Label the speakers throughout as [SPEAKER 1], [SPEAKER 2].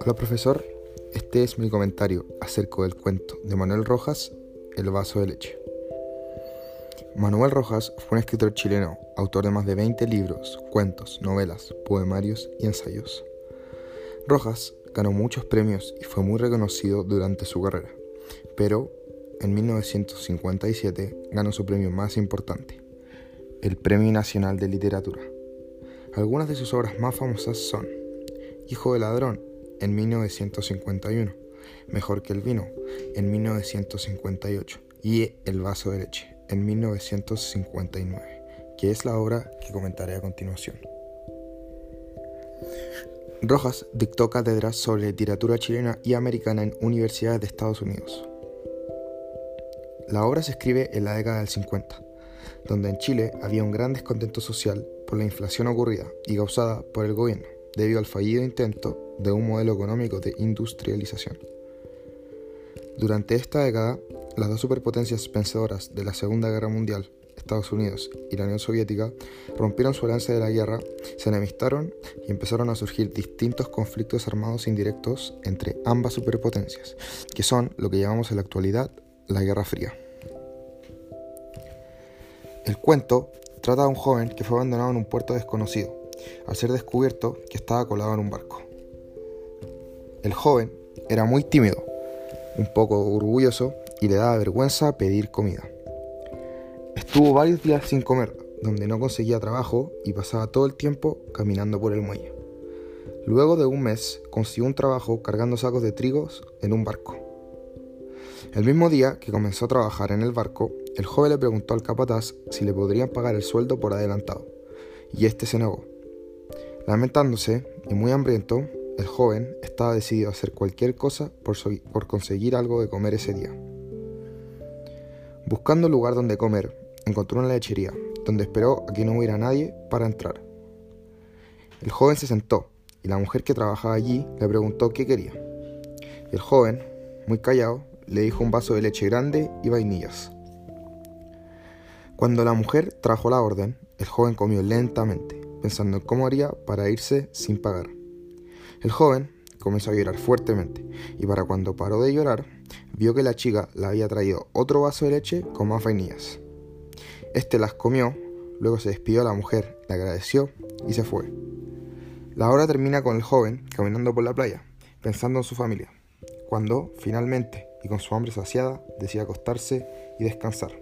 [SPEAKER 1] Hola profesor, este es mi comentario acerca del cuento de Manuel Rojas, El vaso de leche. Manuel Rojas fue un escritor chileno, autor de más de 20 libros, cuentos, novelas, poemarios y ensayos. Rojas ganó muchos premios y fue muy reconocido durante su carrera, pero en 1957 ganó su premio más importante, el Premio Nacional de Literatura. Algunas de sus obras más famosas son Hijo de Ladrón en 1951, Mejor que el Vino en 1958 y El Vaso de Leche en 1959, que es la obra que comentaré a continuación. Rojas dictó cátedras sobre literatura chilena y americana en universidades de Estados Unidos. La obra se escribe en la década del 50, donde en Chile había un gran descontento social por la inflación ocurrida y causada por el gobierno, debido al fallido intento de un modelo económico de industrialización. Durante esta década, las dos superpotencias vencedoras de la Segunda Guerra Mundial, Estados Unidos y la Unión Soviética, rompieron su alianza de la guerra, se enemistaron y empezaron a surgir distintos conflictos armados indirectos entre ambas superpotencias, que son lo que llamamos en la actualidad la Guerra Fría. El cuento trata de un joven que fue abandonado en un puerto desconocido, al ser descubierto que estaba colado en un barco. El joven era muy tímido, un poco orgulloso y le daba vergüenza pedir comida. Estuvo varios días sin comer, donde no conseguía trabajo y pasaba todo el tiempo caminando por el muelle. Luego de un mes consiguió un trabajo cargando sacos de trigos en un barco. El mismo día que comenzó a trabajar en el barco, el joven le preguntó al capataz si le podrían pagar el sueldo por adelantado, y este se negó. Lamentándose y muy hambriento, el joven estaba decidido a hacer cualquier cosa por, conseguir algo de comer ese día. Buscando un lugar donde comer, encontró una lechería, donde esperó a que no hubiera nadie para entrar. El joven se sentó y la mujer que trabajaba allí le preguntó qué quería. El joven, muy callado, le dijo un vaso de leche grande y vainillas. Cuando la mujer trajo la orden, el joven comió lentamente, pensando en cómo haría para irse sin pagar. El joven comenzó a llorar fuertemente y para cuando paró de llorar, vio que la chica le había traído otro vaso de leche con más vainillas. Este las comió, luego se despidió a la mujer, le agradeció y se fue. La hora termina con el joven caminando por la playa, pensando en su familia, cuando, finalmente, y con su hambre saciada, decide acostarse y descansar.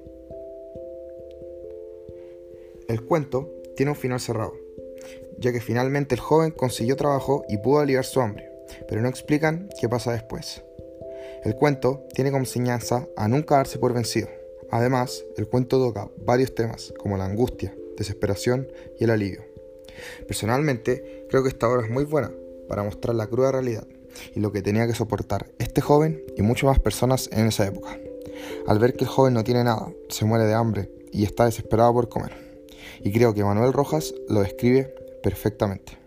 [SPEAKER 1] El cuento tiene un final cerrado, ya que finalmente el joven consiguió trabajo y pudo aliviar su hambre, pero no explican qué pasa después. El cuento tiene como enseñanza a nunca darse por vencido. Además, el cuento toca varios temas como la angustia, desesperación y el alivio. Personalmente, creo que esta obra es muy buena para mostrar la cruda realidad y lo que tenía que soportar este joven y muchas más personas en esa época. Al ver que el joven no tiene nada, se muere de hambre y está desesperado por comer. Y creo que Manuel Rojas lo describe perfectamente.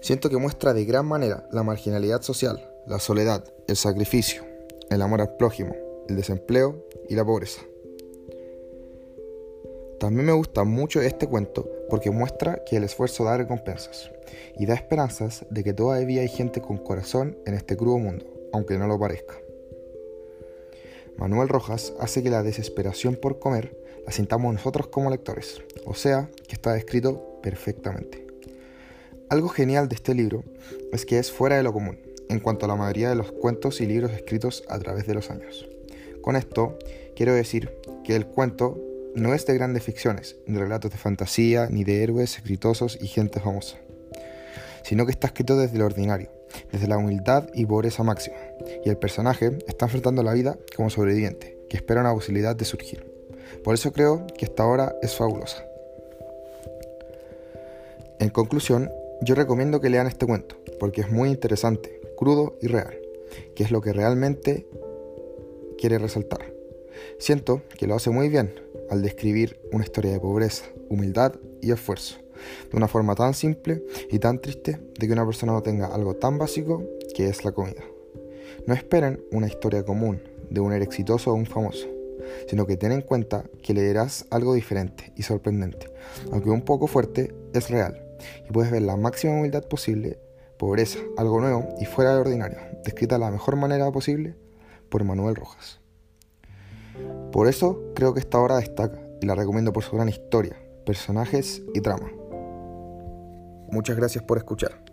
[SPEAKER 1] Siento que muestra de gran manera la marginalidad social, la soledad, el sacrificio, el amor al prójimo, el desempleo y la pobreza. También me gusta mucho este cuento porque muestra que el esfuerzo da recompensas y da esperanzas de que todavía hay gente con corazón en este crudo mundo, aunque no lo parezca. Manuel Rojas hace que la desesperación por comer la sintamos nosotros como lectores, o sea, que está descrito perfectamente. Algo genial de este libro es que es fuera de lo común en cuanto a la mayoría de los cuentos y libros escritos a través de los años. Con esto quiero decir que el cuento no es de grandes ficciones, ni relatos de fantasía, ni de héroes exitosos y gente famosa, sino que está escrito desde lo ordinario, desde la humildad y pobreza máxima, y el personaje está enfrentando la vida como sobreviviente, que espera una posibilidad de surgir. Por eso creo que esta obra es fabulosa. En conclusión, yo recomiendo que lean este cuento, porque es muy interesante, crudo y real, que es lo que realmente quiere resaltar. Siento que lo hace muy bien al describir una historia de pobreza, humildad y esfuerzo, de una forma tan simple y tan triste de que una persona no tenga algo tan básico que es la comida. No esperen una historia común de un héroe exitoso o un famoso. sino que ten en cuenta que leerás algo diferente y sorprendente, aunque un poco fuerte, es real, y puedes ver la máxima humildad posible, pobreza, algo nuevo y fuera de ordinario, descrita de la mejor manera posible por Manuel Rojas. Por eso creo que esta obra destaca y la recomiendo por su gran historia, personajes y trama. Muchas gracias por escuchar.